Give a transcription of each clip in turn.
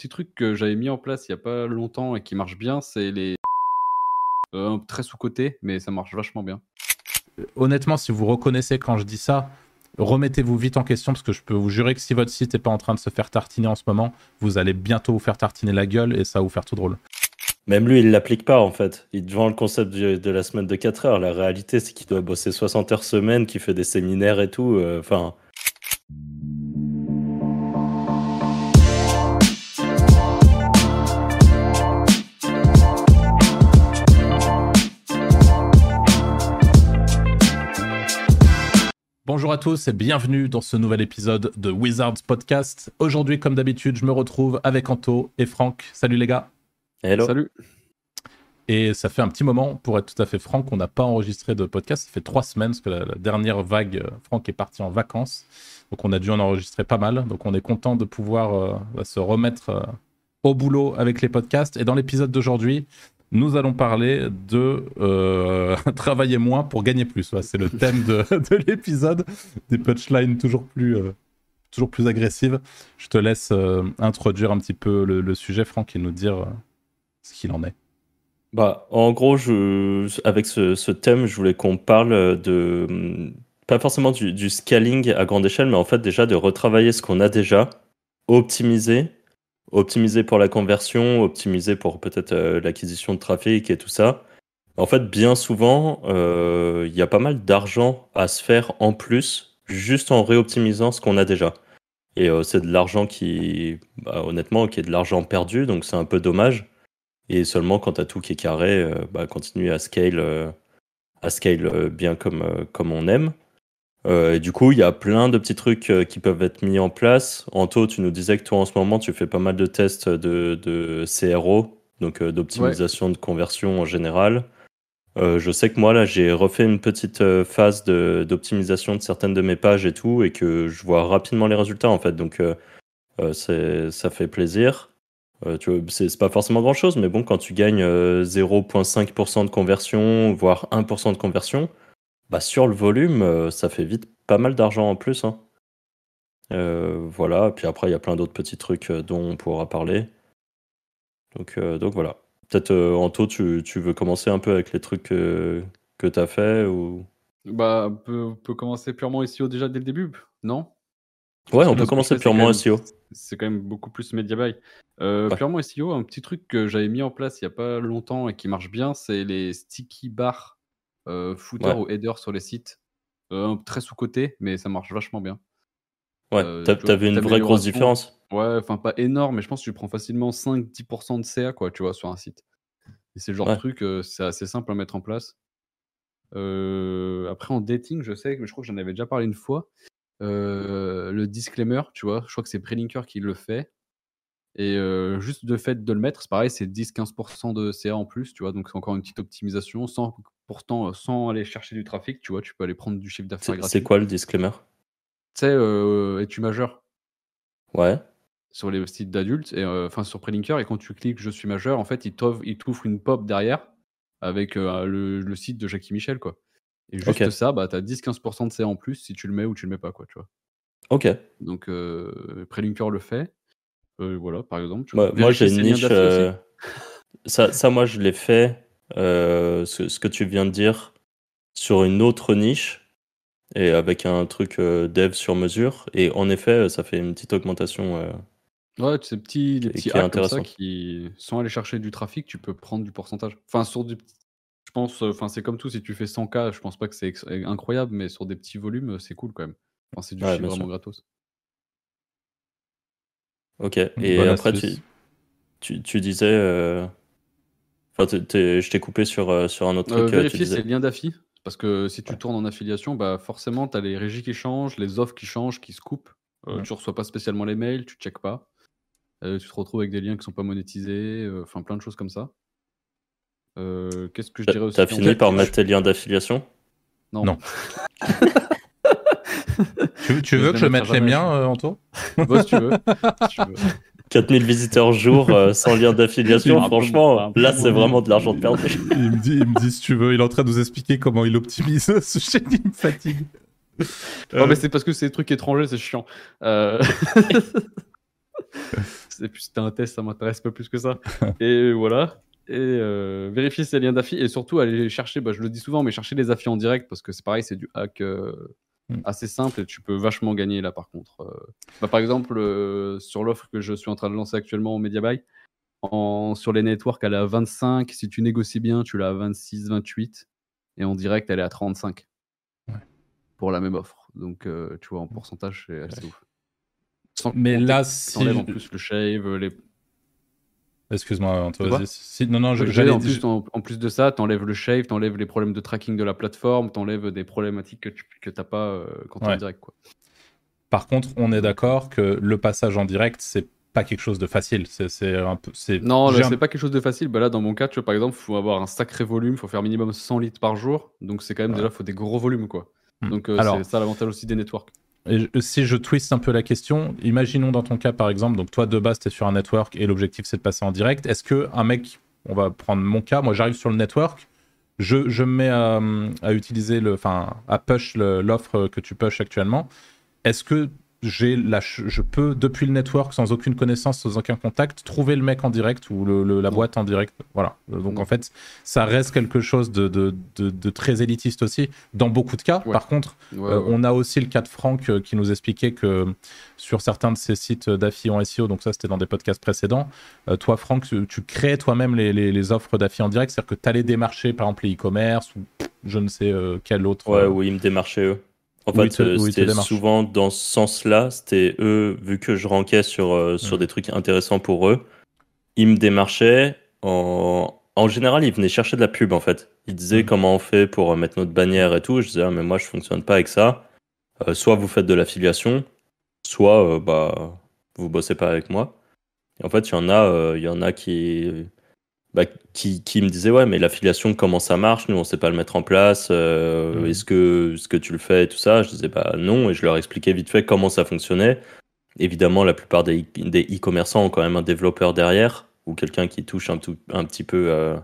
petit truc que j'avais mis en place il y a pas longtemps et qui marche bien, c'est les euh, très sous-cotés, mais ça marche vachement bien. Honnêtement, si vous reconnaissez quand je dis ça, remettez-vous vite en question parce que je peux vous jurer que si votre site n'est pas en train de se faire tartiner en ce moment, vous allez bientôt vous faire tartiner la gueule et ça va vous faire tout drôle. Même lui, il l'applique pas en fait. Il vend le concept de la semaine de 4 heures. La réalité, c'est qu'il doit bosser 60 heures semaine, qu'il fait des séminaires et tout. euh, Bonjour à tous et bienvenue dans ce nouvel épisode de Wizards Podcast. Aujourd'hui, comme d'habitude, je me retrouve avec Anto et Franck. Salut les gars. hello. Salut. Et ça fait un petit moment, pour être tout à fait franc, qu'on n'a pas enregistré de podcast. Ça fait trois semaines, parce que la, la dernière vague, euh, Franck est parti en vacances. Donc on a dû en enregistrer pas mal. Donc on est content de pouvoir euh, bah, se remettre euh, au boulot avec les podcasts. Et dans l'épisode d'aujourd'hui, nous allons parler de euh, travailler moins pour gagner plus. C'est le thème de, de l'épisode. Des punchlines toujours plus, euh, toujours plus agressives. Je te laisse euh, introduire un petit peu le, sujet, Franck, et nous dire ce qu'il en est. Bah, en gros, avec ce, thème, je voulais qu'on parle de, pas forcément du, du scaling à grande échelle, mais en fait déjà de retravailler ce qu'on a déjà, optimiser, optimiser pour la conversion, optimiser pour peut-être euh, l'acquisition de trafic et tout ça. En fait, bien souvent, euh, il y a pas mal d'argent à se faire en plus, juste en réoptimisant ce qu'on a déjà. Et euh, c'est de l'argent qui, bah, honnêtement, qui est de l'argent perdu, donc c'est un peu dommage. Et seulement quand tu tout qui est carré, bah, continue à scale, à scale bien comme, comme on aime. Euh, et du coup, il y a plein de petits trucs euh, qui peuvent être mis en place. Anto, tu nous disais que toi, en ce moment, tu fais pas mal de tests de, de CRO, donc euh, d'optimisation de conversion en général. Je sais que moi, là, j'ai refait une petite phase de- d'optimisation de, certaines de mes pages et tout, et que je vois rapidement les résultats, en fait. Donc, ça fait plaisir. C'est pas forcément grand chose, mais bon, quand tu gagnes euh, 0,5% de conversion, voire 1% de conversion, bah sur le volume, euh, ça fait vite pas mal d'argent en plus. hein. Euh, voilà, puis après, il y a plein d'autres petits trucs euh, dont on pourra parler. Donc, euh, donc voilà. Peut-être, euh, Anto, tu, tu veux commencer un peu avec les trucs que, que tu as fait ou... Bah, on peut, on peut commencer purement SEO déjà dès le début, non? Ouais, on peut commencer purement SEO. C'est quand même beaucoup plus media buy. Euh, Ouais. Purement SEO, un petit truc que j'avais mis en place il n'y a pas longtemps et qui marche bien, c'est les sticky bars euh, footer Ouais. ou header sur les sites. Euh, très sous-côté, mais ça marche vachement bien. Ouais, Euh, vu une vraie grosse différence. Ouais, enfin pas énorme, mais je pense que tu prends facilement 5-10% de CA, quoi, tu vois, sur un site. Et c'est le genre Ouais. de truc, euh, c'est assez simple à mettre en place. Après, en dating, je sais, que je crois que j'en avais déjà parlé une fois. le disclaimer, tu vois, je crois que c'est Prelinker qui le fait. Et euh, juste de fait de le mettre, c'est pareil, c'est 10-15% de CA en plus, tu vois, donc c'est encore une petite optimisation, sans, pourtant, euh, sans aller chercher du trafic, tu vois, tu peux aller prendre du chiffre d'affaires C'est gratuit. c'est quoi le disclaimer? Tu sais, euh, es-tu majeur? Ouais. sur les sites d'adultes, euh, enfin sur Prelinker, et quand tu cliques Je suis majeur, en fait, il t'offre une pop derrière avec euh, le, le site de Jackie Michel, quoi. Et juste Ok. ça, bah, t'as 10-15% de CA en plus si tu le mets ou tu le mets pas, quoi, tu vois. Ok. Donc, Prelinker le fait. Voilà, par exemple. Tu Moi, moi, j'ai une niche. ça, ça, moi, je l'ai fait. Euh, ce, ce que tu viens de dire sur une autre niche et avec un truc euh, dev sur mesure. Et en effet, ça fait une petite augmentation. euh, Ouais, ces petits, les Et petits hacks comme ça qui, sans aller chercher du trafic, tu peux prendre du pourcentage. Enfin, sur du. Je pense, euh, enfin, c'est comme tout, si tu fais 100K, je pense pas que c'est incroyable, mais sur des petits volumes, c'est cool quand même. Enfin, c'est du Ouais, chiffre vraiment sûr. gratos. Ok. Et après, tu, tu, tu disais. Je t'ai coupé sur, euh, sur un autre Euh, truc. euh, tu vérifier disais. ses liens d'affi, parce que si tu Ouais. tournes en affiliation, bah forcément, tu as les régies qui changent, les offres qui changent, qui se coupent. Ouais. Tu reçois pas spécialement les mails, tu checkes pas. Euh, tu te retrouves avec des liens qui sont pas monétisés, euh, enfin plein de choses comme ça. Euh, Qu'est-ce que je dirais aussi t'as fini par mettre tes liens d'affiliation? Non. Non. Tu, veux que je mette les miens, euh, Anto? Bah, si tu veux. si tu veux. 4000 visiteurs jour euh, sans lien d'affiliation, franchement, là, c'est vraiment de l'argent de perdu. il me, dit, il me dit si tu veux, il est en train de nous expliquer comment il optimise ce chaîne, il me fatigue. Non, Euh, mais c'est parce que c'est des trucs étrangers, c'est chiant. Euh, c'était un test, ça m'intéresse pas plus que ça. et voilà. Et euh, vérifier ses liens d'affi et surtout aller chercher, bah, je le dis souvent, mais chercher les affis en direct parce que c'est pareil, c'est du hack euh. Assez simple et tu peux vachement gagner là par contre. Euh, bah, par exemple, euh, sur l'offre que je suis en train de lancer actuellement au MediaBuy, en, sur les networks, elle est à 25. Si tu négocies bien, tu l'as à 26, 28. Et en direct, elle est à 35. Ouais. Pour la même offre. Donc, euh, tu vois, en pourcentage, c'est assez ouf. Sans Mais là, si. en plus le shave, les Excuse-moi, Anto, Quoi vas-y. Si- Non, non, je- en, plus, en, en plus de ça, tu enlèves le shave, tu enlèves les problèmes de tracking de la plateforme, tu enlèves des problématiques que tu n'as pas euh, quand tu es Ouais. en direct. Quoi. Par contre, on est d'accord que le passage en direct, c'est pas quelque chose de facile. C'est c'est un peu. Non, c'est pas quelque chose de facile. Bah, là, dans mon cas, tu vois, par exemple, il faut avoir un sacré volume, il faut faire minimum 100 litres par jour. Donc, c'est quand même Ouais. déjà, faut des gros volumes. quoi. Hmm. Donc, euh, c'est ça l'avantage aussi des networks. Et si je twist un peu la question, imaginons dans ton cas par exemple, donc toi de base tu es sur un network et l'objectif c'est de passer en direct. Est-ce que un mec, on va prendre mon cas, moi j'arrive sur le network, je, je me mets à, à utiliser le, enfin à push l'offre que tu push actuellement. Est-ce que j'ai la, ch- je peux depuis le network sans aucune connaissance, sans aucun contact, trouver le mec en direct ou le- le- la Non. boîte en direct Voilà. Donc Non. en fait, ça reste quelque chose de, de- de- de très élitiste aussi dans beaucoup de cas. Ouais. Par contre, Ouais, euh, ouais. on a aussi le cas de Franck euh, qui nous expliquait que sur certains de ces sites d'affi en SEO, donc ça c'était dans des podcasts précédents, euh, toi Franck, tu, tu crées toi-même les, les- les offres d'affi en direct, c'est-à-dire que tu allais démarcher par exemple les e-commerce ou je ne sais euh, quel autre. Ouais, euh, où ils me démarchaient eux. En fait, euh, c'était souvent dans ce sens-là. C'était eux, vu que je ranquais sur, euh, sur des trucs intéressants pour eux, ils me démarchaient. En... en général, ils venaient chercher de la pub en fait. Ils disaient Mm. comment on fait pour euh, mettre notre bannière et tout. Je disais, ah, mais moi, je fonctionne pas avec ça. Euh, soit vous faites de l'affiliation, soit euh, bah, vous bossez pas avec moi. Et en fait, il y en a, il y en a qui, bah, qui, qui me disaient ouais mais l'affiliation comment ça marche? Nous on sait pas le mettre en place euh, Mhm. est-ce que est-ce que tu le fais et tout ça? Je disais bah non et je leur expliquais vite fait comment ça fonctionnait. Évidemment la plupart des e- e-commerçants ont quand même un développeur derrière ou quelqu'un qui touche un, tout, un petit peu euh,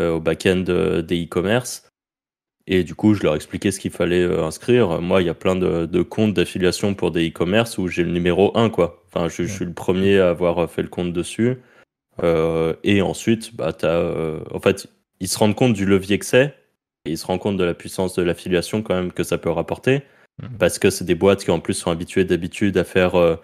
euh, au back-end des e-commerce et du coup je leur expliquais ce qu'il fallait inscrire. Moi il y a plein de, de comptes d'affiliation pour des e-commerce où j'ai le numéro 1 quoi. Enfin je, je suis le premier à avoir fait le compte dessus et ensuite, bah, t'as, euh, en fait, ils se rendent compte du levier que c'est, et ils se rendent compte de la puissance de l'affiliation quand même que ça peut rapporter, Mhm. parce que c'est des boîtes qui en plus sont habituées d'habitude à faire euh,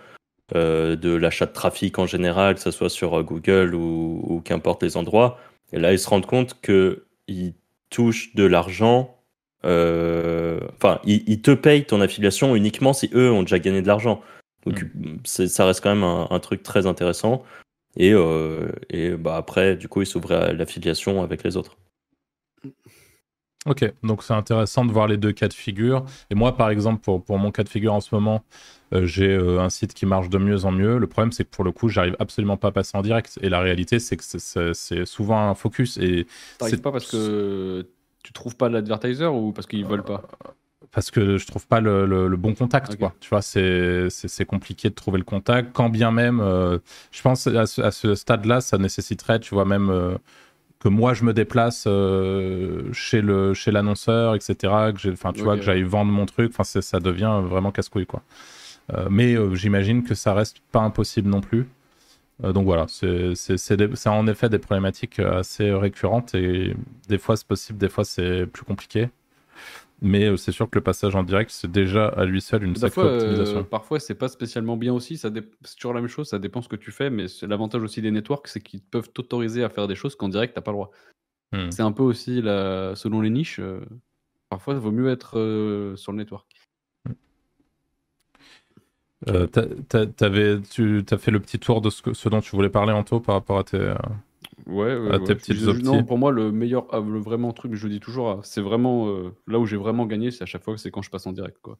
euh, de l'achat de trafic en général, que ce soit sur euh, Google ou, ou qu'importe les endroits. Et là, ils se rendent compte que ils touchent de l'argent. euh, Enfin, ils, ils te payent ton affiliation uniquement si eux ont déjà gagné de l'argent. Donc, c'est- ça reste quand même un, un truc très intéressant. Et, euh, et bah après, du coup, ils s'ouvraient à l'affiliation avec les autres. Ok, donc c'est intéressant de voir les deux cas de figure. Et moi, par exemple, pour, pour mon cas de figure en ce moment, euh, j'ai euh, un site qui marche de mieux en mieux. Le problème, c'est que pour le coup, j'arrive absolument pas à passer en direct. Et la réalité, c'est que c'est- c'est c'est souvent un focus. Et T'arrives c'est- pas parce que tu trouves pas l'advertiser ou parce qu'ils veulent pas? Parce que je trouve pas le, le- le bon contact quoi. Tu vois c'est compliqué de trouver le contact quand bien même euh, je pense à ce, à ce stade là ça nécessiterait tu vois même euh, que moi je me déplace euh, chez le chez l'annonceur etc que tu vois que j'aille vendre mon truc enfin ça devient vraiment casse couille quoi mais j'imagine que ça reste pas impossible non plus. Donc voilà, c'est en effet des problématiques assez récurrentes et des fois c'est possible, des fois c'est plus compliqué. Mais euh, c'est sûr que le passage en direct, c'est déjà à lui seul une sacrée fois, euh, optimisation. parfois, c'est pas spécialement bien aussi. Ça dé- C'est toujours la même chose, ça dépend ce que tu fais. Mais c'est- l'avantage aussi des networks, c'est qu'ils peuvent t'autoriser à faire des choses qu'en direct, t'as pas le droit. Hmm. C'est un peu aussi la... selon les niches. euh, Parfois, il vaut mieux être euh, sur le network. Euh, tu as fait le petit tour de ce, que- ce dont tu voulais parler, Anto, par rapport à tes. Euh, Ouais, ouais, À ouais. tes petites Je- Non, pour moi, le meilleur, ah, le vraiment truc, je le dis toujours, ah, c'est vraiment euh, là où j'ai vraiment gagné, c'est à chaque fois, c'est quand je passe en direct, quoi.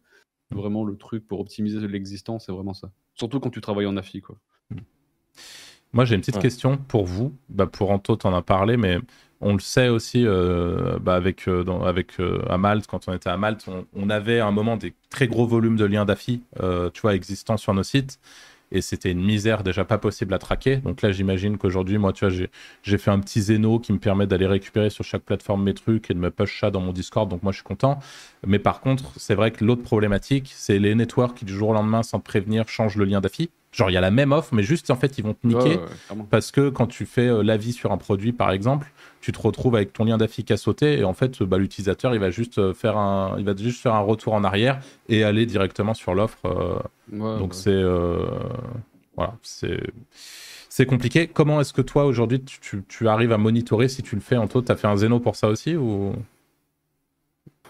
Vraiment, le truc pour optimiser l'existant, c'est vraiment ça. Surtout quand tu travailles en affi, quoi. Moi, j'ai une petite Ouais. question pour vous. Bah, pour Anto, t'en as parlé, mais on le sait aussi euh, bah, avec, euh, dans- avec euh, à Malte, quand on était à Malte, on, on avait à un moment des très gros volumes de liens d'affi, euh, tu vois, existants sur nos sites. Et c'était une misère déjà pas possible à traquer. Donc là, j'imagine qu'aujourd'hui, moi, tu vois, j'ai, fait un petit Zeno qui me permet d'aller récupérer sur chaque plateforme mes trucs et de me push ça dans mon Discord. Donc moi, je suis content. Mais par contre, c'est vrai que l'autre problématique, c'est les networks qui du jour au lendemain, sans prévenir, changent le lien d'affi. Genre, il y a la même offre, mais juste en fait, ils vont te niquer ouais, parce que quand tu fais euh, l'avis sur un produit, par exemple, tu te retrouves avec ton lien d'affi qui a sauté et en fait, bah, l'utilisateur, il va juste euh, faire un, il va juste faire un retour en arrière et aller directement sur l'offre. euh, Ouais, donc ouais. c'est euh, voilà, c'est c'est compliqué. Comment est-ce que toi aujourd'hui tu, tu- tu arrives à monitorer si tu le fais en toi T'as fait un Zeno pour ça aussi ou?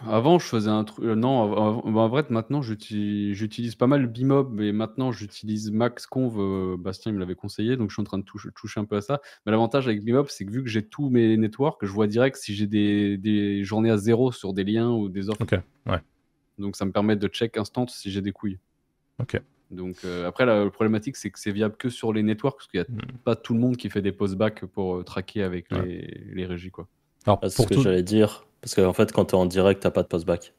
Avant, je faisais un truc. euh, non, av- av- bah, en vrai, maintenant, j'utilise pas mal Bimob, mais maintenant, j'utilise MaxConv. euh, Bastien il me l'avait conseillé, donc je suis en train de toucher, toucher un peu à ça. Mais l'avantage avec Bimob, c'est que vu que j'ai tous mes networks, je vois direct si j'ai des, des journées à zéro sur des liens ou des offres. Ok, ouais. Donc, ça me permet de check instant si j'ai des couilles. Ok. Donc, euh, après, la, la problématique, c'est que c'est viable que sur les networks, parce qu'il n'y a Hmm. pas tout le monde qui fait des post-back pour euh, traquer avec Ouais. les, les régies. Quoi. Alors Ah, c'est pour ce que tout, j'allais dire. Parce qu'en fait, quand tu es en direct, t'as pas de post-back.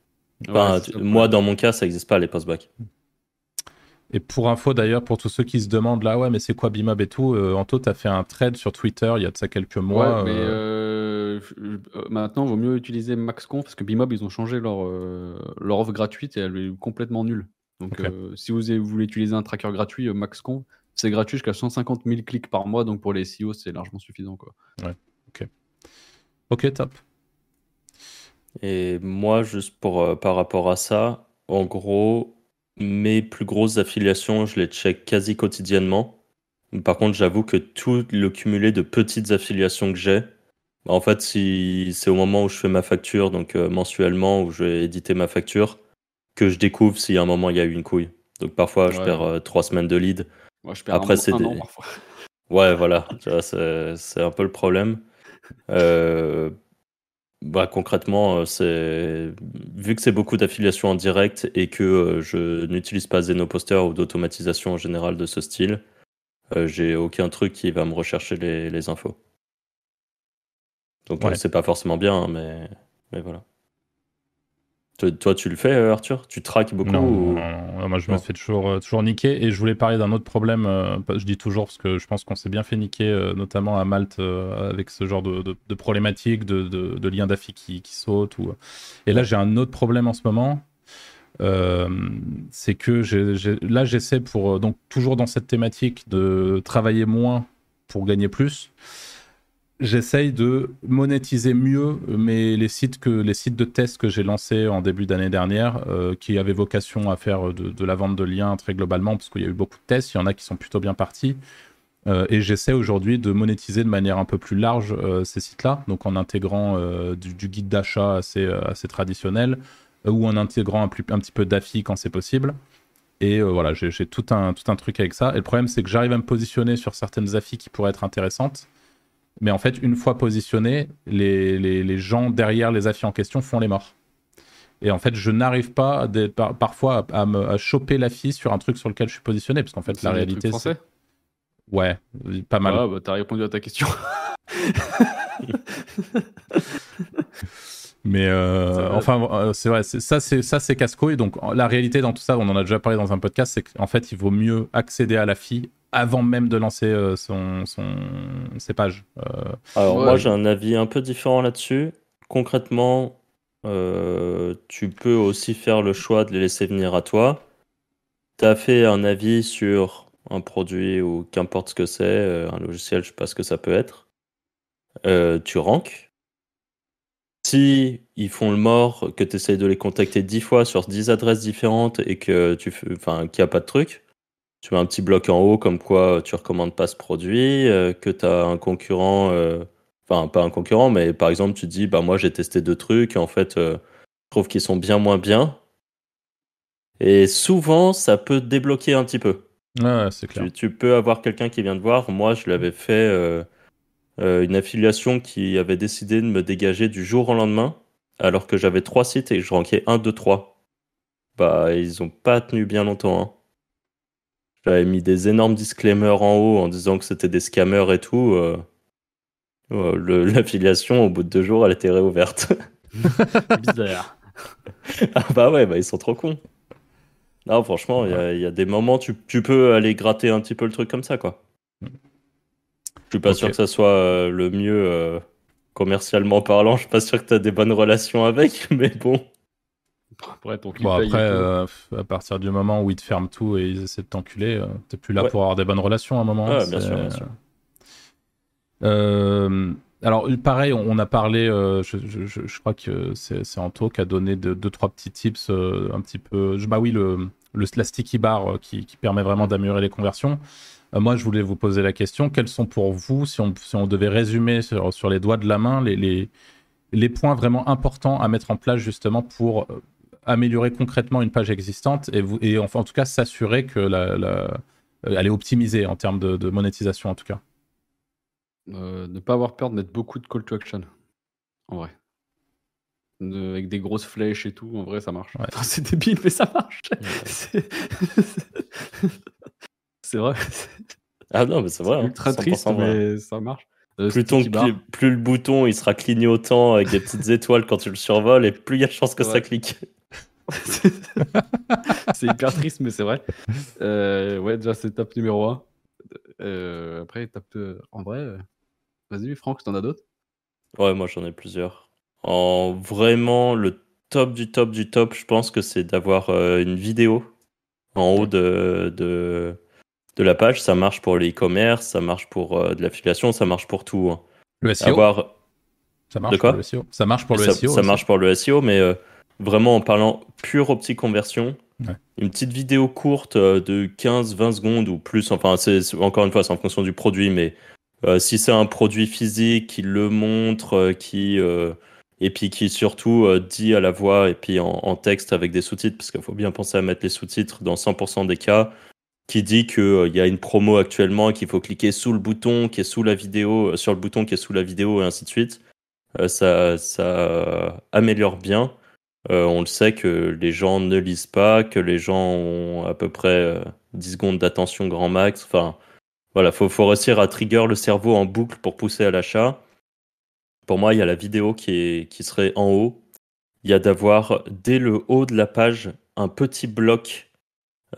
Ouais, Enfin, moi, dans mon cas, ça n'existe pas les post-back. et pour info d'ailleurs, pour tous ceux qui se demandent là, ouais, mais c'est quoi Bimob et tout, euh, Anto, t'as fait un thread sur Twitter il y a de ça quelques mois. ouais, mais euh, euh, euh, maintenant, il vaut mieux utiliser MaxConf parce que Bimob, ils ont changé leur, euh, leur offre gratuite et elle est complètement nulle. Donc, Ok. euh, si vous, voulez utiliser un tracker gratuit, euh, MaxConf, c'est gratuit jusqu'à 150 000 clics par mois. Donc, pour les SEO, c'est largement suffisant. Quoi. Ok, top. Et moi, juste pour, euh, par rapport à ça, en gros, mes plus grosses affiliations, je les check quasi quotidiennement. Par contre, j'avoue que tout le cumulé de petites affiliations que j'ai, en fait, si c'est au moment où je fais ma facture, donc euh, mensuellement, où je vais éditer ma facture, que je découvre s'il y a un moment il y a eu une couille. Donc parfois, je perds euh, trois semaines de lead. Moi, je perds Après, c'est des-. Ouais, voilà, c'est un peu le problème. Euh, bah, concrètement, euh, c'est vu que c'est beaucoup d'affiliations en direct et que euh, je n'utilise pas Zenoposter ou d'automatisation en général de ce style, euh, j'ai aucun truc qui va me rechercher les, les infos. Donc, euh, c'est pas forcément bien, hein, mais, mais voilà. Toi, toi, tu le fais, euh, Arthur? Tu traques beaucoup Non, ou- non, non, non, moi je me fais toujours, euh, toujours niquer et je voulais parler d'un autre problème. euh, je dis toujours parce que je pense qu'on s'est bien fait niquer, euh, notamment à Malte, euh, avec ce genre de, de, de problématiques, de, de, de liens d'affi qui, qui sautent. Ou... Et là, j'ai un autre problème en ce moment. c'est que là, j'essaie pour, donc toujours dans cette thématique, de travailler moins pour gagner plus. J'essaye de monétiser mieux les sites que les sites de test que j'ai lancés en début d'année dernière, euh, qui avaient vocation à faire de, la vente de liens très globalement, parce qu'il y a eu beaucoup de tests, il y en a qui sont plutôt bien partis. Euh, et j'essaie aujourd'hui de monétiser de manière un peu plus large euh, ces sites-là, donc en intégrant du, guide d'achat assez, assez traditionnel, ou en intégrant un, petit peu d'affi quand c'est possible. Et voilà, j'ai tout un, tout un truc avec ça. Et le problème, c'est que j'arrive à me positionner sur certaines affis qui pourraient être intéressantes. Mais en fait, une fois positionné, les, les, les gens derrière les affis en question font les morts. Et en fait, je n'arrive pas à des- par- parfois à, à me, à choper l'affi sur un truc sur lequel je suis positionné, parce qu'en fait, la réalité, c'est ouais, pas mal. Ah, bah, t'as répondu à ta question. Mais euh, enfin, euh, c'est vrai, c'est- ça c'est ça c'est casse-couille. Donc la réalité dans tout ça, on en a déjà parlé dans un podcast, c'est qu'en fait, il vaut mieux accéder à la fille avant même de lancer euh, son, son, ses pages. Euh, Alors Ouais. moi j'ai un avis un peu différent là-dessus. Concrètement, euh, tu peux aussi faire le choix de les laisser venir à toi. Tu as fait un avis sur un produit ou qu'importe ce que c'est, euh, un logiciel, je sais pas ce que ça peut être. Euh, tu ranks. Si ils font le mort, que tu essayes de les contacter 10 fois sur 10 adresses différentes et que tu enfin, qu'il n'y a pas de truc, tu mets un petit bloc en haut comme quoi tu recommandes pas ce produit, euh, que tu as un concurrent, euh, enfin pas un concurrent, mais par exemple tu dis bah moi j'ai testé deux trucs et en fait euh, je trouve qu'ils sont bien moins bien. Et souvent ça peut débloquer un petit peu. ouais, c'est clair. Tu, tu peux avoir quelqu'un qui vient te voir. Moi, je l'avais fait euh, euh, une affiliation qui avait décidé de me dégager du jour au lendemain, alors que j'avais trois sites et que je rankais 1, 2, 3. Bah, ils ont pas tenu bien longtemps. hein. J'avais mis des énormes disclaimers en haut en disant que c'était des scammers et tout. euh, L'affiliation, au bout de deux jours, elle était réouverte. Bizarre. Ah bah ouais, bah ils sont trop cons. Non, franchement, il y a- il y, a des moments, tu, tu peux aller gratter un petit peu le truc comme ça, quoi. Je suis pas sûr que ça soit euh, le mieux euh, commercialement parlant. Je suis pas sûr que tu as des bonnes relations avec, mais bon. Après, ton Bon, après, euh, à partir du moment où ils te ferment tout et ils essaient de t'enculer, euh, t'es plus là Ouais. pour avoir des bonnes relations à un moment. Bien sûr, bien sûr. Euh, alors, pareil, on a parlé, euh, je, je- je- je crois que c'est Anto qui a donné deux, deux, trois petits tips euh, un petit peu. Bah oui, le, le, la sticky bar euh, qui, qui permet vraiment d'améliorer les conversions. Moi, je voulais vous poser la question quels sont pour vous, si on, si on devait résumer sur, sur les doigts de la main, les, les, les points vraiment importants à mettre en place justement pour améliorer concrètement une page existante et, vous, et enfin, en tout cas s'assurer que la, la, elle est optimisée en termes de, de monétisation en tout cas. Euh, ne pas avoir peur de mettre beaucoup de call to action. En vrai. De- avec des grosses flèches et tout, en vrai, ça marche. Ouais. Enfin, c'est débile, mais ça marche. C'est c'est vrai. c'est Ah non, mais c'est vrai. hein, ultra 100% triste, vrai. mais ça marche. Euh, Plus, ton- plus, plus le bouton il sera clignotant avec des petites étoiles quand tu le survoles, et plus il y a de chances que ça clique. c'est hyper triste, mais c'est vrai. Euh, ouais, déjà, c'est top numéro 1. après, top. euh, en vrai, euh, vas-y, Franck, t'en as d'autres? Ouais, moi j'en ai plusieurs. En vraiment, le top du top du top, je pense que c'est d'avoir euh, une vidéo en haut de, de, de la page. Ça marche pour le e-commerce, ça marche pour euh, de l'affiliation, ça marche pour tout. hein. Le SEO, Avoir, ça marche de quoi? pour le SEO. Ça marche pour le ça, SEO. ça aussi. marche pour le SEO, mais euh, vraiment en parlant pure optique conversion, Ouais. une petite vidéo courte euh, de 15-20 secondes ou plus, enfin, c'est encore une fois, c'est en fonction du produit, mais euh, si c'est un produit physique qui le montre, euh, qui, euh, et puis qui surtout dit à la voix et puis en, en texte avec des sous-titres, parce qu'il faut bien penser à mettre les sous-titres dans 100% des cas, qui dit qu'il y a une promo actuellement et qu'il faut cliquer sous le bouton qui est sous la vidéo, sur le bouton qui est sous la vidéo et ainsi de suite. Ça, ça améliore bien. Euh, on le sait que les gens ne lisent pas, que les gens ont à peu près euh, 10 secondes d'attention grand max. Enfin, voilà, faut, faut réussir à trigger le cerveau en boucle pour pousser à l'achat. Pour moi, il y a la vidéo qui, est, qui serait en haut. Il y a d'avoir dès le haut de la page un petit bloc.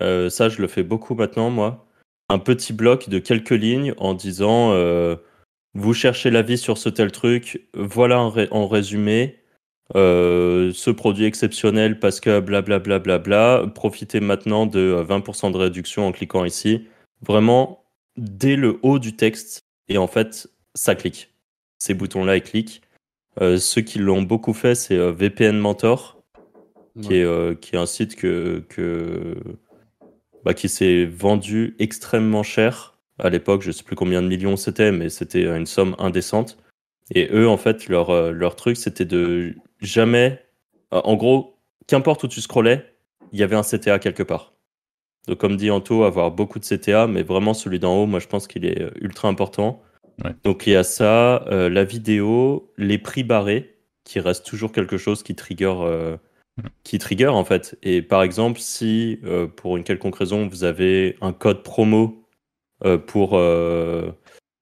Euh, ça, je le fais beaucoup maintenant, moi. Un petit bloc de quelques lignes en disant euh, vous cherchez l'avis sur ce tel truc, voilà en, ré- en résumé. Euh, ce produit exceptionnel parce que blablabla, bla, bla, bla, profitez maintenant de euh, 20% de réduction en cliquant ici. Vraiment, dès le haut du texte, et en fait, ça clique. Ces boutons-là, ils cliquent. Euh, ceux qui l'ont beaucoup fait, c'est euh, VPN Mentor, qui, est, euh, qui est un site que, que, bah, qui s'est vendu extrêmement cher. À l'époque, je sais plus combien de millions c'était, mais c'était une somme indécente. Et eux, en fait, leur, euh, leur truc, c'était de jamais. euh, En gros, qu'importe où tu scrollais, il y avait un CTA quelque part. Donc, comme dit Anto, avoir beaucoup de CTA, mais vraiment celui d'en haut, moi, je pense qu'il est euh, ultra important. Ouais. Donc, il y a ça, euh, la vidéo, les prix barrés, qui reste toujours quelque chose qui trigger, euh, qui trigger en fait. Et par exemple, si pour une quelconque raison, vous avez un code promo pour,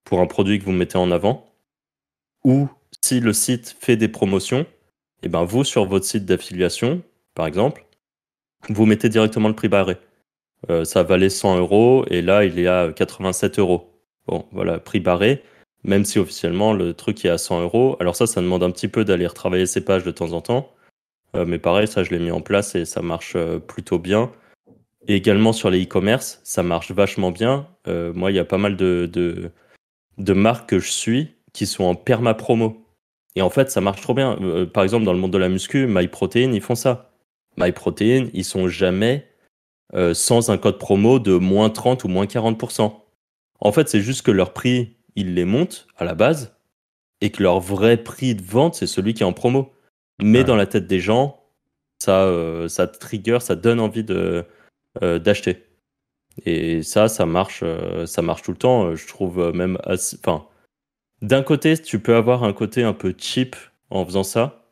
pour un produit que vous mettez en avant, ou si le site fait des promotions, et ben vous, sur votre site d'affiliation, par exemple, vous mettez directement le prix barré. Euh, ça valait 100 euros et là, il est à 87 euros. Bon, voilà, prix barré, même si officiellement le truc est à 100 euros. Alors ça, ça demande un petit peu d'aller retravailler ces pages de temps en temps. Euh, mais pareil, ça, je l'ai mis en place et ça marche euh, plutôt bien. Et également sur les e-commerce, ça marche vachement bien. Moi, il y a pas mal de, de, de marques que je suis qui sont en perma promo. Et en fait, ça marche trop bien. Euh, par exemple, dans le monde de la muscu, MyProtein, ils font ça. MyProtein, ils sont jamais euh, sans un code promo de moins 30 ou moins 40%. En fait, c'est juste que leur prix, ils les montent à la base et que leur vrai prix de vente, c'est celui qui est en promo. Mais Ouais. dans la tête des gens, ça, euh, ça trigger, ça donne envie de, euh, d'acheter. Et ça, ça marche, euh, ça marche tout le temps. euh, Je trouve euh, même assez. Enfin, d'un côté, tu peux avoir un côté un peu cheap en faisant ça.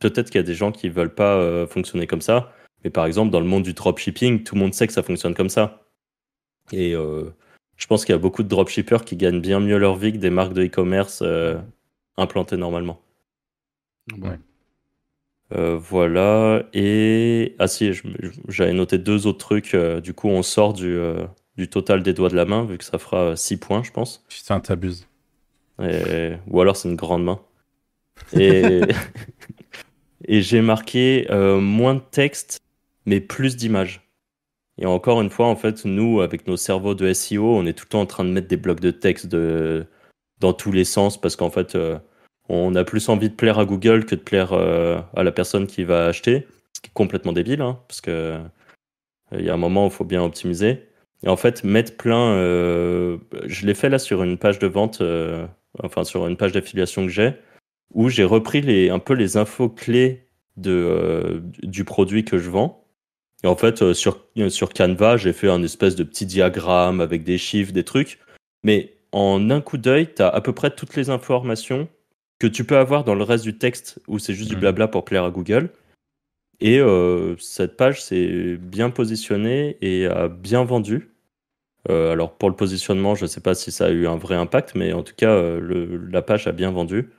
Peut-être qu'il y a des gens qui veulent pas euh, fonctionner comme ça. Mais par exemple, dans le monde du dropshipping, tout le monde sait que ça fonctionne comme ça. Et euh, je pense qu'il y a beaucoup de dropshippers qui gagnent bien mieux leur vie que des marques de e-commerce euh, implantées normalement. Ouais. Euh, voilà. Et. Ah si, j'avais noté deux autres trucs. euh, du coup, on sort du, euh, du total des doigts de la main, vu que ça fera 6 points, je pense. Putain, t'abuses. Et- Ou alors c'est une grande main. Et, j'ai marqué euh, moins de texte, mais plus d'images. Et encore une fois, en fait, nous, avec nos cerveaux de SEO, on est tout le temps en train de mettre des blocs de texte de... dans tous les sens parce qu'en fait, euh, on a plus envie de plaire à Google que de plaire euh, à la personne qui va acheter, ce qui est complètement débile, hein, parce que il y a un moment où il faut bien optimiser. Et en fait, mettre plein, je l'ai fait là sur une page de vente, enfin sur une page d'affiliation que j'ai où j'ai repris les, un peu les infos clés de, euh, du produit que je vends. Et en fait, euh, sur, sur Canva, j'ai fait un espèce de petit diagramme avec des chiffres, des trucs. Mais en un coup d'œil, tu as à peu près toutes les informations que tu peux avoir dans le reste du texte où c'est juste du mmh. blabla pour plaire à Google. Et euh, cette page s'est bien positionnée et a bien vendu. Alors pour le positionnement, je ne sais pas si ça a eu un vrai impact, mais en tout cas, le, la page a bien vendu.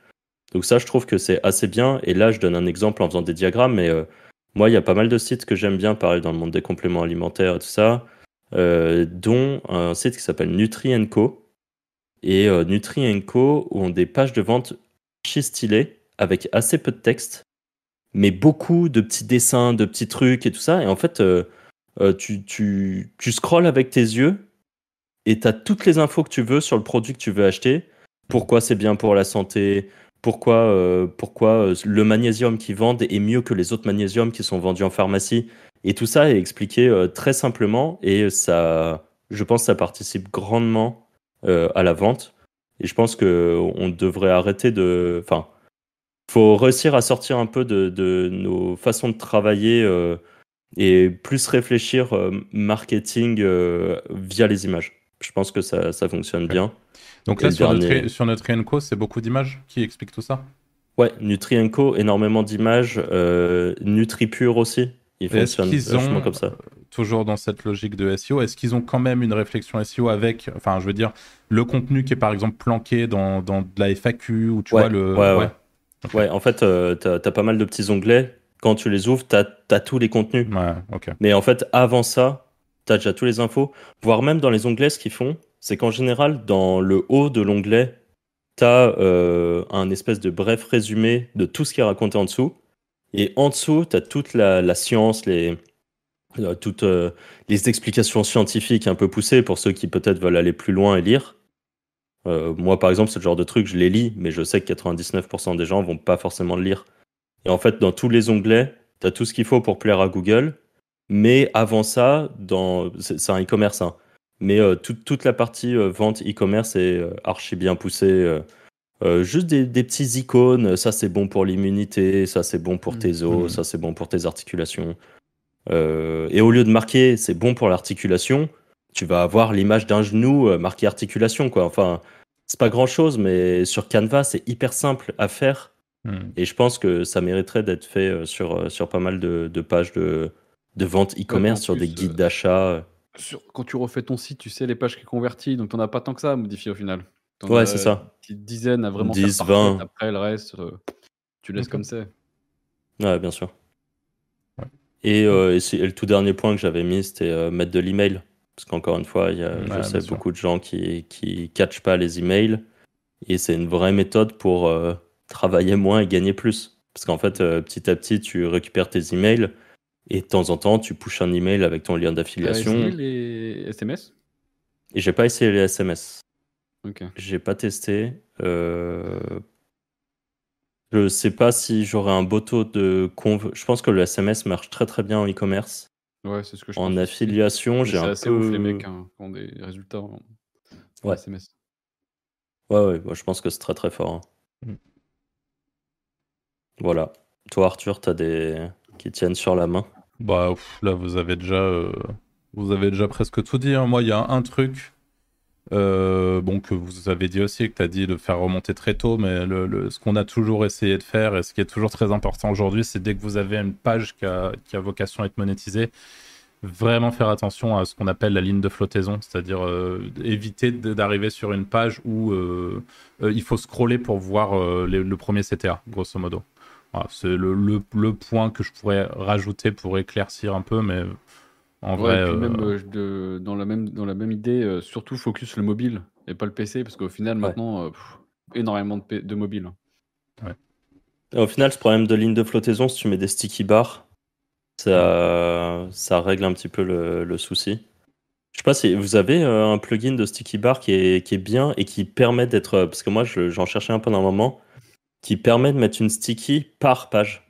Donc ça, je trouve que c'est assez bien. Et là, je donne un exemple en faisant des diagrammes, mais euh, moi, il y a pas mal de sites que j'aime bien, pareil, dans le monde des compléments alimentaires et tout ça, euh, dont un site qui s'appelle Nutri&Co. Et euh, Nutri&Co ont des pages de vente archi stylées, avec assez peu de texte, mais beaucoup de petits dessins, de petits trucs et tout ça. Et en fait, tu, tu, tu scrolles avec tes yeux et tu as toutes les infos que tu veux sur le produit que tu veux acheter. Pourquoi c'est bien pour la santé, pourquoi, euh, pourquoi euh, le magnésium qu'ils vendent est mieux que les autres magnésiums qui sont vendus en pharmacie. Et tout ça est expliqué euh, très simplement et ça, je pense que ça participe grandement à la vente. Et je pense qu'on devrait arrêter de... Enfin, faut réussir à sortir un peu de, de nos façons de travailler et plus réfléchir marketing via les images. Je pense que ça, ça fonctionne bien. Donc là, sur, notre, sur Nutrienco, c'est beaucoup d'images qui expliquent tout ça? Ouais, Nutrienco, énormément d'images. Euh, NutriPure aussi. Ils fonctionnent ont, comme ça. Toujours dans cette logique de SEO, est-ce qu'ils ont quand même une réflexion SEO avec, enfin, je veux dire, le contenu qui est par exemple planqué dans, dans de la FAQ ou tu vois le. Ouais, ouais. ouais. en fait, euh, tu as, pas mal de petits onglets. Quand tu les ouvres, tu as, tous les contenus. Ouais, ok. Mais en fait, avant ça, tu as déjà tous les infos. Voire même dans les onglets, ce qu'ils font, c'est qu'en général, dans le haut de l'onglet, tu as euh, un espèce de bref résumé de tout ce qui est raconté en dessous. Et en dessous, tu as toute la, science, les, euh, toutes euh, les explications scientifiques un peu poussées pour ceux qui peut-être veulent aller plus loin et lire. moi, par exemple, ce genre de truc, je les lis, mais je sais que 99% des gens vont pas forcément le lire. Et en fait, dans tous les onglets, tu as tout ce qu'il faut pour plaire à Google. Mais avant ça, dans... c'est un e-commerce. Hein. Mais euh, toute la partie euh, vente e-commerce est euh, archi bien poussée. juste des, petits icônes, ça c'est bon pour l'immunité, ça c'est bon pour tes os, mmh. ça c'est bon pour tes articulations. et au lieu de marquer c'est bon pour l'articulation, tu vas avoir l'image d'un genou marqué articulation. Quoi. Enfin, c'est pas grand chose, mais sur Canva, c'est hyper simple à faire. Mmh. Et je pense que ça mériterait d'être fait sur, sur pas mal de, pages de, de vente e-commerce, sur des guides d'achat quand tu refais ton site, tu sais les pages qui convertis, donc tu n'en as pas tant que ça à modifier au final. ouais, c'est ça. Une petite dizaine à vraiment 10, 20. Après, le reste, euh, tu laisses comme c'est. Ouais, bien sûr. Et, euh, et, le tout dernier point que j'avais mis, c'était euh, mettre de l'email. Parce qu'encore une fois, il y a, je sais beaucoup de gens qui ne catchent pas les emails. Et c'est une vraie méthode pour travailler moins et gagner plus. Parce qu'en fait, petit à petit, tu récupères tes emails et de temps en temps, tu pushes un email avec ton lien d'affiliation. Tu les SMS Et j'ai pas essayé les SMS. Ok. J'ai pas testé. Euh... Je sais pas si j'aurai un beau taux de conv. Je pense que le SMS marche très très bien en e-commerce. Ouais, c'est ce que je En affiliation, j'ai un assez peu. ouf les mecs hein, qui ont des résultats en ouais. SMS. Ouais, ouais, moi, je pense que c'est très très fort. Hein. Mm. Voilà. Toi, Arthur, t'as des qui tiennent sur la main? Bah là, vous avez déjà, euh, vous avez déjà presque tout dit. Hein. Moi, il y a un truc, euh, bon que vous avez dit aussi, que tu as dit de faire remonter très tôt, mais le, ce qu'on a toujours essayé de faire et ce qui est toujours très important aujourd'hui, c'est dès que vous avez une page qui a, qui a, vocation à être monétisée, vraiment faire attention à ce qu'on appelle la ligne de flottaison, c'est-à-dire euh, éviter d'arriver sur une page où il faut scroller pour voir le premier CTA, grosso modo c'est le, le, point que je pourrais rajouter pour éclaircir un peu, mais en vrai. Euh, même, euh, dans, la même, dans la même idée, euh, surtout focus le mobile et pas le PC, parce qu'au final, maintenant, énormément de, de mobile. Ouais. Au final, ce problème de ligne de flottaison, si tu mets des sticky bars, ça, ça règle un petit peu le, le souci. Je sais pas si vous avez un plugin de sticky bar qui est, qui est bien et qui permet d'être. Parce que moi, je- j'en cherchais un pendant un moment, qui permet de mettre une sticky par page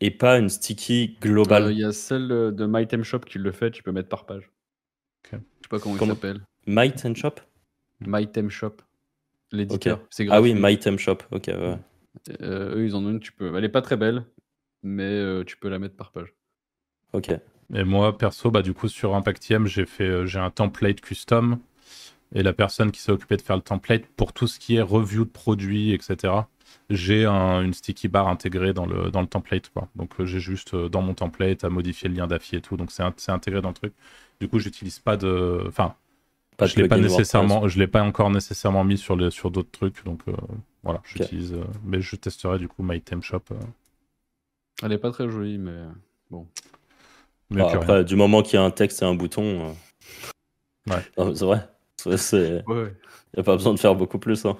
et pas une sticky Euh, globale. Il y a celle euh, de MyTimeShop qui le fait, tu peux mettre par page. Ok. Je sais pas comment, Comment- il s'appelle. Might and Shop? MyTimeShop. L'éditeur. C'est Ah oui, gratuit. Might and Shop. Ok, ouais. Euh, eux, ils en ont une, tu peux. Elle est pas très belle, mais euh, tu peux la mettre par page. Ok. Et moi, perso, bah, du coup, sur Impactiem, j'ai fait, euh, j'ai un template custom. Et la personne qui s'est occupée de faire le template, pour tout ce qui est review de produits, etc., j'ai un- une sticky bar intégrée dans le, dans le template. Quoi. Donc, euh, j'ai juste euh, dans mon template à modifier le lien d'affi et tout. Donc, c'est in- c'est intégré dans le truc. Du coup, j'utilise pas de. Enfin, Pas je l'ai pas WordPress. nécessairement, je l'ai pas encore nécessairement mis sur, sur d'autres trucs. Donc, euh, voilà, j'utilise. euh, mais je testerai du coup. Euh, Elle est pas très jolie, mais bon. Ah, rien. après, du moment qu'il y a un texte et un bouton. euh, Ouais. c'est vrai. C'est- c'est- Ouais. Il n'y a pas besoin de faire beaucoup plus. hein.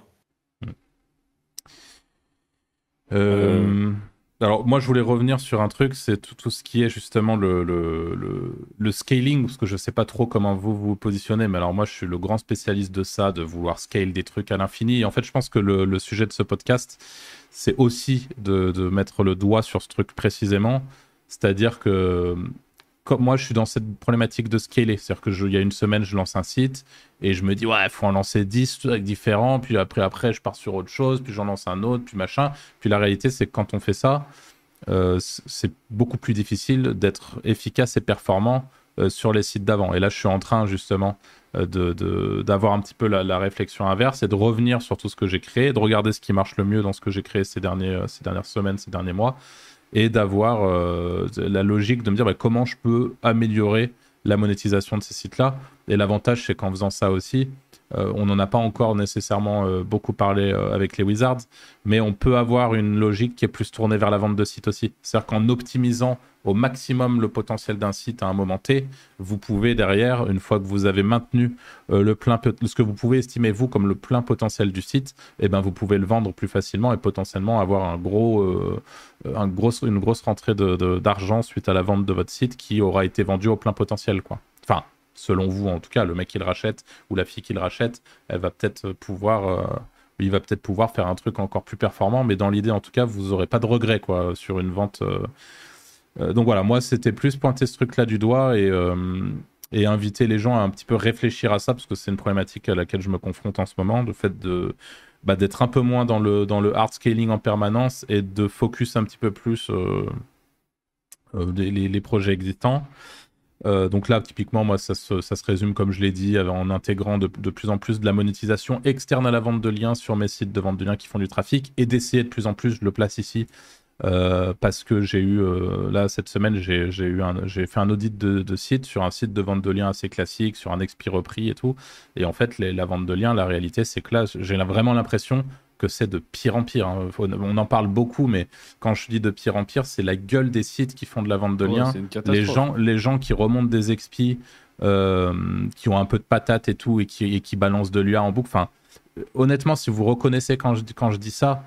Euh, Alors, moi, je voulais revenir sur un truc, c'est tout, ce qui est justement le, le, scaling, parce que je sais pas trop comment vous vous positionnez, mais alors moi, je suis le grand spécialiste de ça, de vouloir scale des trucs à l'infini. En fait, je pense que le, le sujet de ce podcast, c'est aussi de, de mettre le doigt sur ce truc précisément. C'est-à-dire que, comme moi, je suis dans cette problématique de scaler. C'est-à-dire que je- il y a une semaine, je lance un site et je me dis, ouais, il faut en lancer 10 avec différents. Puis après, après, je pars sur autre chose, puis j'en lance un autre, puis machin. Puis la réalité, c'est que quand on fait ça, euh, c'est beaucoup plus difficile d'être efficace et performant euh, sur les sites d'avant. Et là, je suis en train justement euh, de- d'avoir un petit peu la, réflexion inverse et de revenir sur tout ce que j'ai créé, de regarder ce qui marche le mieux dans ce que j'ai créé ces, derniers, ces dernières semaines, ces derniers mois, et d'avoir euh, la logique de me dire bah, comment je peux améliorer la monétisation de ces sites-là. Et l'avantage, c'est qu'en faisant ça aussi, on n'en a pas encore nécessairement euh, beaucoup parlé euh, avec les Wizards, mais on peut avoir une logique qui est plus tournée vers la vente de sites aussi. C'est-à-dire qu'en optimisant au maximum le potentiel d'un site à un moment T, vous pouvez derrière, une fois que vous avez maintenu euh, le plein, ce que vous pouvez estimer vous comme le plein potentiel du site, eh ben vous pouvez le vendre plus facilement et potentiellement avoir euh, une grosse rentrée de- de- d'argent suite à la vente de votre site qui aura été vendu au plein potentiel, quoi. Selon vous en tout cas, le mec qui le rachète ou la fille qui le rachète, elle va peut-être pouvoir, euh, il va peut-être pouvoir faire un truc encore plus performant, mais dans l'idée en tout cas, vous aurez pas de regret quoi sur une vente. euh. Euh, donc voilà, moi c'était plus pointer ce truc-là du doigt et inviter les gens à un petit peu réfléchir à ça parce que c'est une problématique à laquelle je me confronte en ce moment, le fait de bah, d'être un peu moins dans le dans le hard scaling en permanence et de focus un petit peu plus les projets existants. Euh, donc là, typiquement, moi, ça se, ça se résume, comme je l'ai dit, avec- en intégrant de, de plus en plus de la monétisation externe à la vente de liens sur mes sites de vente de liens qui font du trafic et d'essayer de plus en plus, je le place ici, euh, parce que j'ai eu, euh, là, cette semaine, j'ai fait un audit de, de site sur un site de vente de liens assez classique, sur un expi repris et tout. Et en fait, la vente de liens, la réalité, c'est que là, j'ai vraiment l'impression que c'est de pire en pire. hein. Faut- on en parle beaucoup, mais quand je dis de pire en pire, c'est la gueule des sites qui font de la vente de Ouais, liens les gens, les gens qui remontent des expis, euh, qui ont un peu de patate et tout, et qui, et qui balancent de l'UA en boucle. Enfin, euh, honnêtement, si vous reconnaissez quand je, dis- quand je dis ça,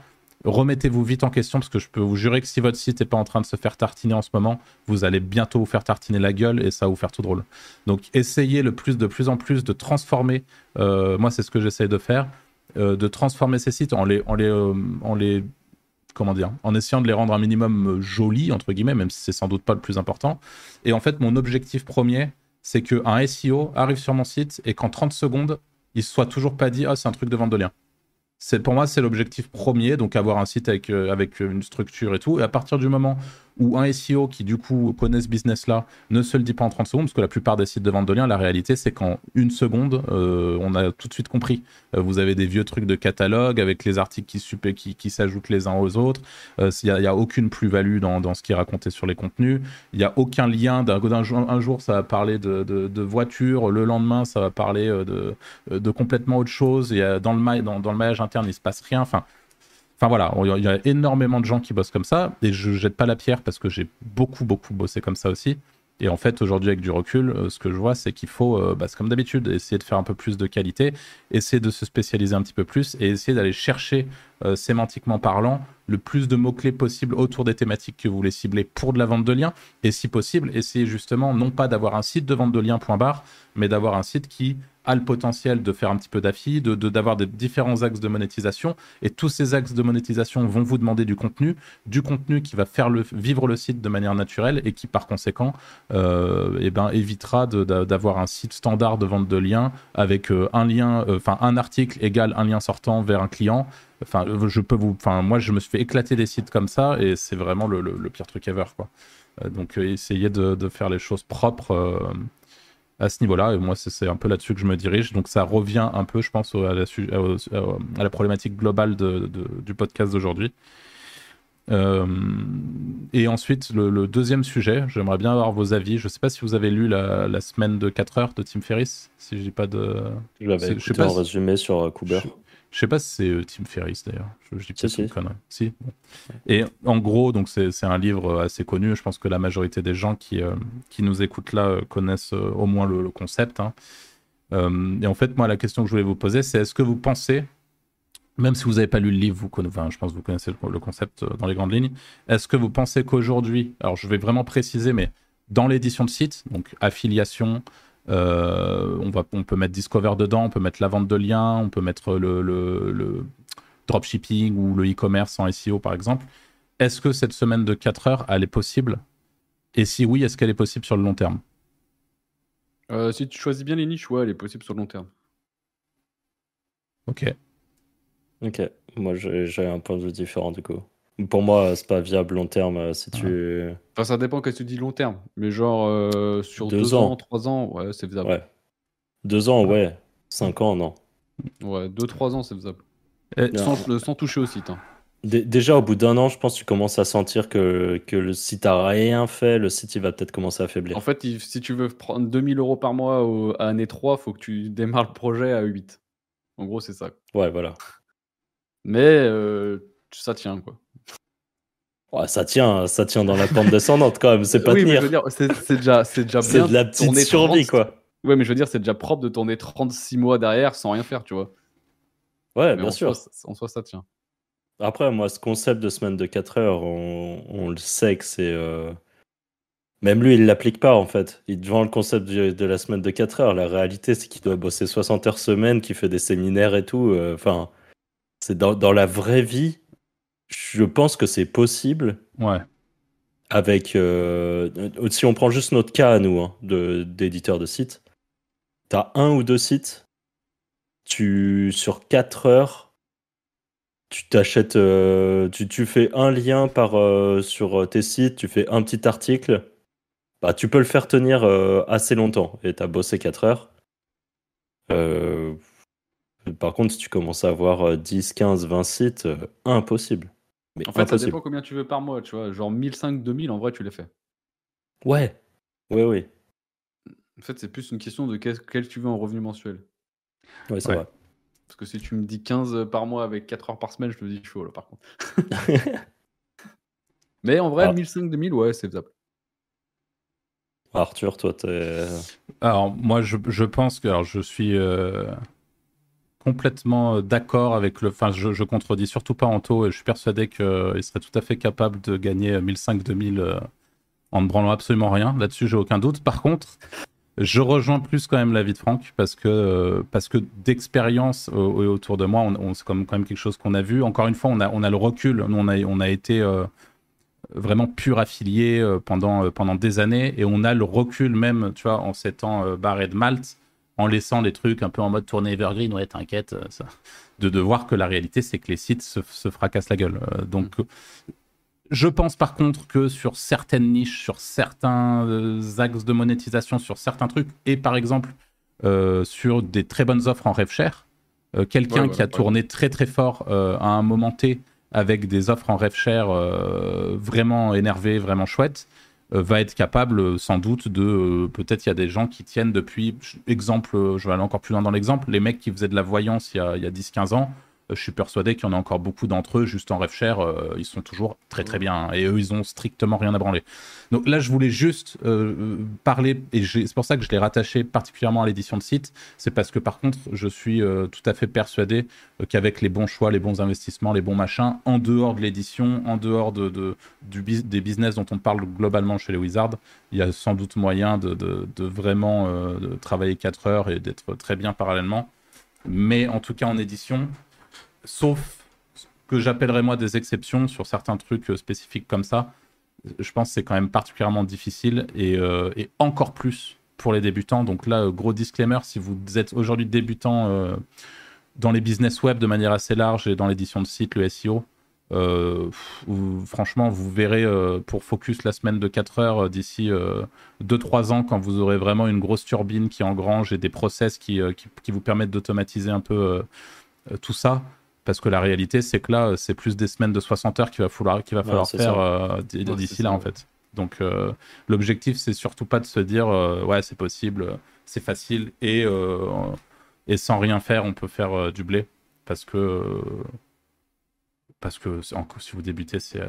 remettez-vous vite en question, parce que je peux vous jurer que si votre site n'est pas en train de se faire tartiner en ce moment, vous allez bientôt vous faire tartiner la gueule et ça va vous faire tout drôle. Donc, essayez le plus, de plus en plus de transformer. euh, moi, c'est ce que j'essaie de faire. Euh, de transformer ces sites en les, en euh, en comment dire, en essayant de les rendre un minimum euh, jolis, entre guillemets, même si c'est sans doute pas le plus important. Et en fait, mon objectif premier, c'est qu'un SEO arrive sur mon site et qu'en 30 secondes, il soit toujours pas dit, ah, c'est un truc de vente de liens. C'est, pour moi, c'est l'objectif premier, donc avoir un site avec, avec une structure et tout. Et à partir du moment où un SEO qui, du coup, connaît ce business-là, ne se le dit pas en 30 secondes, parce que la plupart des sites de vente de liens, la réalité, c'est qu'en une seconde, euh, on a tout de suite compris. Euh, vous avez des vieux trucs de catalogue avec les articles qui, s'ajoutent les uns aux autres. Il n'y a, aucune plus-value dans, ce qui est raconté sur les contenus. Il n'y a aucun lien. D'un, jour, un jour, ça va parler de, de, voiture. Le lendemain, ça va parler euh, de, complètement autre chose. Euh, dans, le dans, le maillage interne, il se passe rien. Enfin voilà, il y a énormément de gens qui bossent comme ça, et je jette pas la pierre parce que j'ai beaucoup, beaucoup bossé comme ça aussi. Et en fait, aujourd'hui, avec du recul, euh, ce que je vois, c'est qu'il faut, euh, bah, comme d'habitude, essayer de faire un peu plus de qualité, essayer de se spécialiser un petit peu plus et essayer d'aller chercher, euh, sémantiquement parlant, le plus de mots-clés possible autour des thématiques que vous voulez cibler pour de la vente de liens. Et si possible, essayer justement, non pas d'avoir un site de vente de liens, mais d'avoir un site qui a le potentiel de faire un petit peu d'affi, d'avoir des différents axes de monétisation. Et tous ces axes de monétisation vont vous demander du contenu, du contenu qui va faire le, vivre le site de manière naturelle et qui, par conséquent, euh, eh ben, évitera d'avoir un site standard de vente de liens avec euh, un lien, euh, enfin un article égale un lien sortant vers un client. Enfin, je peux vous, enfin, moi, je me suis fait éclater des sites comme ça et c'est vraiment le, le, pire truc ever, quoi. donc, essayez de, de, faire les choses propres à ce niveau-là. Et moi, c'est un peu là-dessus que je me dirige. Donc, ça revient un peu, je pense, à la, à la problématique globale de, du podcast d'aujourd'hui. Euh, et ensuite, le, deuxième sujet, j'aimerais bien avoir vos avis. Je ne sais pas si vous avez lu la, la, semaine de 4 heures de Tim Ferriss. Si je dis pas de. Je l'avais écouté en résumé sur Cooper. Je sais pas si c'est euh, Tim Ferriss d'ailleurs. Je, dis pas si, si. Si. Et en gros, donc c'est un livre assez connu. Je pense que la majorité des gens qui, euh, qui nous écoutent là euh, connaissent au moins le, concept. Hein. et en fait, moi, la question que je voulais vous poser, c'est est-ce que vous pensez, même si vous n'avez pas lu le livre, vous enfin, je pense que vous connaissez le, concept dans les grandes lignes, est-ce que vous pensez qu'aujourd'hui, alors je vais vraiment préciser, mais dans l'édition de site, donc affiliation, euh, on, va, on peut mettre Discover dedans, on peut mettre la vente de liens, on peut mettre le, le, dropshipping ou le e-commerce en SEO par exemple. Est-ce que cette semaine de 4 heures, elle est possible? Et si oui, est-ce qu'elle est possible sur le long terme? Euh, Si tu choisis bien les niches, ouais, elle est possible sur le long terme. Ok. Ok, moi j'ai un point de vue différent du coup. Pour moi, c'est pas viable long terme euh, si tu. Enfin, ça dépend qu'est-ce que tu dis long terme. Mais genre, euh, sur deux, ans. trois ans, ouais, c'est faisable. Ouais. Deux ans, ouais. Cinq ans, non. Ouais, deux, trois ans, c'est faisable. Sans, toucher au site. Hein. Déjà, au bout d'un an, je pense que tu commences à sentir que, que le site a rien fait, le site il va peut-être commencer à faiblir. En fait, si tu veux prendre 2000 euros par mois au, à année 3, faut que tu démarres le projet à 8. En gros, c'est ça. Ouais, voilà. Mais euh, ça tient, quoi ça tient, ça tient dans la pente descendante quand même, c'est pas oui, tenir. c'est déjà, c'est déjà C'est de la petite survie, quoi. Ouais, mais je veux dire, c'est déjà propre de tourner 36 mois derrière sans rien faire, tu vois. Ouais, bien sûr. en soi, ça tient. Après, moi, ce concept de semaine de 4 heures, on, le sait que c'est. Euh, même lui, il l'applique pas, en fait. Il vend le concept de, la semaine de 4 heures. La réalité, c'est qu'il doit bosser 60 heures semaine, qu'il fait des séminaires et tout. Euh, enfin, c'est dans, dans la vraie vie, je pense que c'est possible. Ouais. Avec. Euh, si on prend juste notre cas à nous, hein, d'éditeur de, site, tu as un ou deux sites, tu, sur 4 heures, tu t'achètes. Euh, tu, tu, fais un lien par, euh, sur tes sites, tu fais un petit article. Bah, tu peux le faire tenir assez longtemps et tu as bossé 4 heures. par contre, si tu commences à avoir 10, 15, 20 sites, impossible en fait, ça dépend combien tu veux par mois, tu vois. Genre 1500, 2000, en vrai, tu les fais. Ouais. Ouais, oui. En fait, c'est plus une question de quel, tu veux en revenu mensuel. Ouais, c'est vrai. Parce que si tu me dis 15 par mois avec 4 heures par semaine, je te dis chaud, là, par contre. Mais en vrai, ah. 1500, 2000, ouais, c'est faisable. Arthur, toi, t'es. Alors, moi, je, je, pense que alors, je suis. Euh, complètement euh, d'accord avec le. Enfin, je, contredis surtout pas Anto et je suis persuadé qu'il serait tout à fait capable de gagner 1005-2000 euh, en ne branlant absolument rien. Là-dessus, j'ai aucun doute. Par contre, je rejoins plus quand même l'avis de Franck parce que, euh, parce que d'expérience autour de moi, on, c'est quand même quelque chose qu'on a vu. Encore une fois, on a, on a le recul. Nous, on a, on a été vraiment pur affilié pendant, pendant des années et on a le recul même, tu vois, en s'étant barré de Malte en laissant les trucs un peu en mode tournée evergreen, ouais, t'inquiète, euh, ça. De, de voir que la réalité, c'est que les sites se, fracassent la gueule. Euh, donc, je pense par contre que sur certaines niches, sur certains euh, axes de monétisation, sur certains trucs, et par exemple sur des très bonnes offres en rêve cher, quelqu'un qui a tourné très très fort à un moment T avec des offres en rêve cher vraiment énervées, vraiment chouettes, va être capable euh, sans doute de euh, peut-être il y a des gens qui tiennent depuis exemple je vais aller encore plus loin dans l'exemple les mecs qui faisaient de la voyance il y a, a 10-15 ans je suis persuadé qu'il y en a encore beaucoup d'entre eux, juste en RefShare, euh, ils sont toujours très très bien. hein, et eux, ils ont strictement rien à branler. Donc là, je voulais juste euh, parler, et c'est pour ça que je l'ai rattaché particulièrement à l'édition de site. C'est parce que par contre, je suis euh, tout à fait persuadé euh, qu'avec les bons choix, les bons investissements, les bons machins, en dehors de l'édition, en dehors de, des business dont on parle globalement chez les Wizards, il y a sans doute moyen de, vraiment euh, travailler 4 heures et d'être très bien parallèlement. Mais en tout cas, en édition, sauf ce que j'appellerais moi des exceptions sur certains trucs euh, spécifiques comme ça, je pense que c'est quand même particulièrement difficile et, euh, encore plus pour les débutants. Donc là, euh, gros disclaimer, si vous êtes aujourd'hui débutant dans les business web de manière assez large et dans l'édition de site, le SEO, franchement, vous verrez pour Focus la semaine de 4 heures d'ici 2-3 ans, quand vous aurez vraiment une grosse turbine qui engrange et des process qui, qui, vous permettent d'automatiser un peu tout ça. Parce que la réalité, c'est que là, c'est plus des semaines de 60 heures qu'il va falloir, qu'il va Ouais, falloir c'est faire euh, Ouais, d'ici là, ça, en fait. Donc, euh, l'objectif, c'est surtout pas de se dire, euh, ouais, c'est possible, c'est facile, et, et sans rien faire, on peut faire du blé. Parce que, parce que si vous débutez, c'est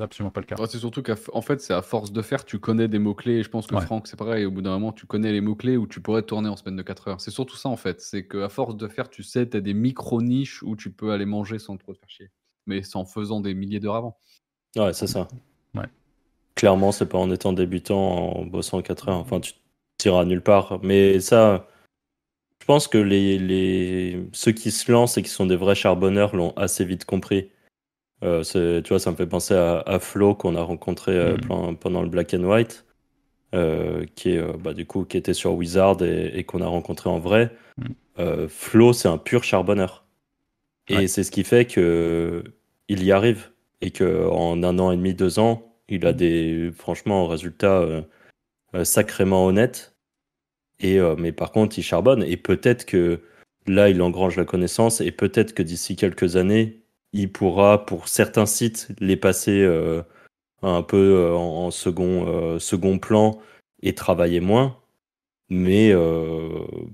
absolument pas le cas. Ouais, c'est surtout qu'en fait, c'est à force de faire, tu connais des mots-clés. Et je pense que Ouais. Franck, c'est pareil. Au bout d'un moment, tu connais les mots-clés où tu pourrais tourner en semaine de 4 heures. C'est surtout ça, en fait. C'est qu'à force de faire, tu sais, tu as des micro-niches où tu peux aller manger sans trop te faire chier. Mais c'est en faisant des milliers d'heures avant. Ouais, c'est ça. Ouais. Clairement, c'est pas en étant débutant, en bossant 4 heures. Enfin, tu t'iras nulle part. Mais ça, je pense que les, les... ceux qui se lancent et qui sont des vrais charbonneurs l'ont assez vite compris. Euh, tu vois, ça me fait penser à, à Flo qu'on a rencontré euh, Mhm. pendant, le Black and White, euh, qui est euh, bah, du coup qui était sur Wizard et, et qu'on a rencontré en vrai. Euh, Flo, c'est un pur charbonneur. Et c'est ce qui fait que il y arrive et que en un an et demi, deux ans, il a des franchement résultats sacrément honnêtes. Et mais par contre, il charbonne et peut-être que là, il engrange la connaissance et peut-être que d'ici quelques années, il pourra pour certains sites les passer euh, un peu euh, en, en second euh, second plan et travailler moins. Mais euh,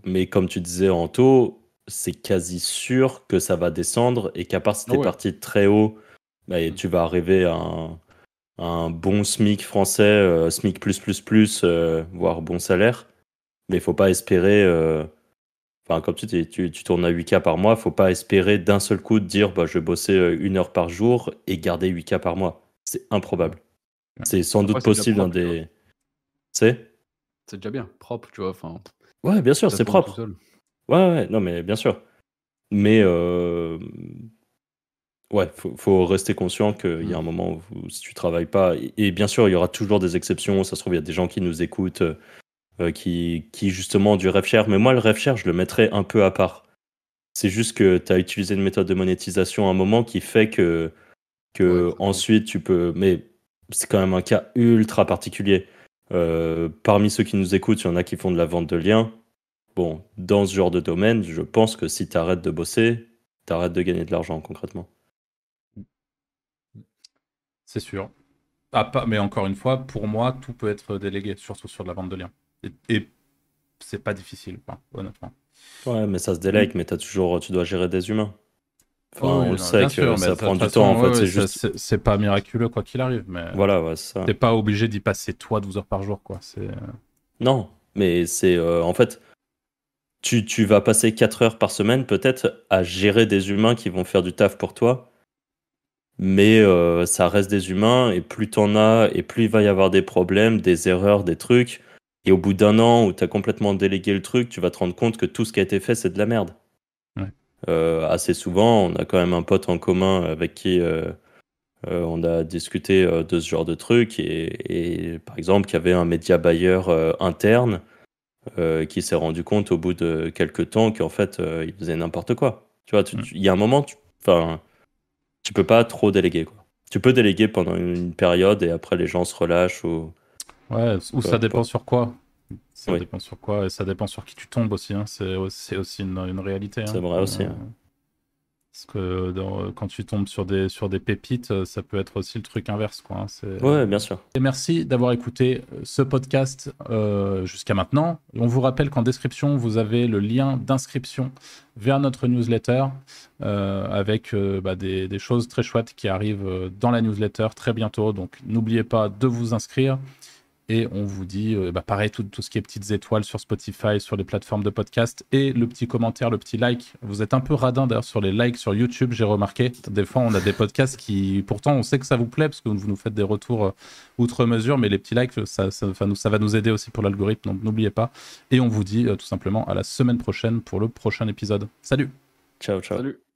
mais comme tu disais Anto, c'est quasi sûr que ça va descendre et qu'à part si Ah t'es ouais. parti de très haut, bah, et Mm. tu vas arriver à un, à un bon SMIC français, euh, SMIC plus plus plus, euh, voire bon salaire. Mais il faut pas espérer. Enfin, comme tu dis, tu, tu tournes à 8K par mois, faut pas espérer d'un seul coup de dire bah, je vais bosser euh, une heure par jour et garder 8K par mois. C'est improbable. Ouais. C'est sans Après, doute possible dans des. C'est? C'est déjà bien. Propre, tu vois. Enfin, Ouais, bien sûr, c'est propre. Ouais, ouais, non, mais bien sûr. Mais euh, ouais, faut, faut rester conscient qu'il y a un Mm. moment où si tu travailles pas, et, et bien sûr, il y aura toujours des exceptions. Ça se trouve, il y a des gens qui nous écoutent, euh, qui, qui justement du rêve cher. Mais moi, le rêve cher, je le mettrais un peu à part. C'est juste que tu as utilisé une méthode de monétisation à un moment qui fait que, que Ouais, exactement. ensuite tu peux. Mais c'est quand même un cas ultra particulier. Euh, parmi ceux qui nous écoutent, il y en a qui font de la vente de liens. Bon, dans ce genre de domaine, je pense que si tu arrêtes de bosser, tu arrêtes de gagner de l'argent concrètement. C'est sûr. Ah, pas, mais encore une fois, pour moi, tout peut être délégué, surtout sur de la vente de liens. Et, et c'est pas difficile, quoi, honnêtement. Ouais, mais ça se délègue, mais as toujours, tu dois gérer des humains. Enfin, Oh, on oui, le non, sait que sûr, ça prend du façon, temps. En ouais, fait, c'est juste. c'est pas miraculeux quoi qu'il arrive, mais Voilà, ouais, c'est ça. t'es pas obligé d'y passer toi 12 heures par jour, quoi. C'est Non, mais c'est euh, en fait, tu, tu vas passer 4 heures par semaine peut-être à gérer des humains qui vont faire du taf pour toi, mais euh, ça reste des humains et plus t'en as et plus il va y avoir des problèmes, des erreurs, des trucs. Et au bout d'un an où tu as complètement délégué le truc, tu vas te rendre compte que tout ce qui a été fait, c'est de la merde. Ouais. Euh, assez souvent, on a quand même un pote en commun avec qui euh, euh, on a discuté de ce genre de trucs. Et, et, par exemple, qu'il y avait un média buyer interne qui s'est rendu compte au bout de quelques temps qu'en fait, il faisait n'importe quoi. Tu vois, Mm. il y a un moment, tu, tu peux pas trop déléguer. Quoi. Tu peux déléguer pendant une période et après les gens se relâchent ou. Ouais, ou ça dépend sur quoi. Ça Oui. dépend sur quoi et ça dépend sur qui tu tombes aussi. hein. C'est aussi, une, une réalité. hein. C'est vrai aussi, Euh, hein. Parce que dans- quand tu tombes sur des, sur des pépites, euh, ça peut être aussi le truc inverse. Quoi, hein. Ouais, bien sûr. Et merci d'avoir écouté euh, ce podcast euh, jusqu'à maintenant. On vous rappelle qu'en description, vous avez le lien d'inscription vers notre newsletter euh, avec euh, bah, des, des choses très chouettes qui arrivent euh, dans la newsletter très bientôt. Donc n'oubliez pas de vous inscrire. Et on vous dit, euh, bah, pareil, tout, tout ce qui est petites étoiles sur Spotify, sur les plateformes de podcast et le petit commentaire, le petit like. Vous êtes un peu radin d'ailleurs sur les likes sur YouTube, j'ai remarqué. Des fois, on a des podcasts qui, pourtant, on sait que ça vous plaît parce que vous nous faites des retours euh, outre mesure, mais les petits likes, ça, ça, enfin, nous- ça va nous aider aussi pour l'algorithme, donc n'oubliez pas. Et on vous dit euh, tout simplement à la semaine prochaine pour le prochain épisode. Salut Ciao, ciao. Salut.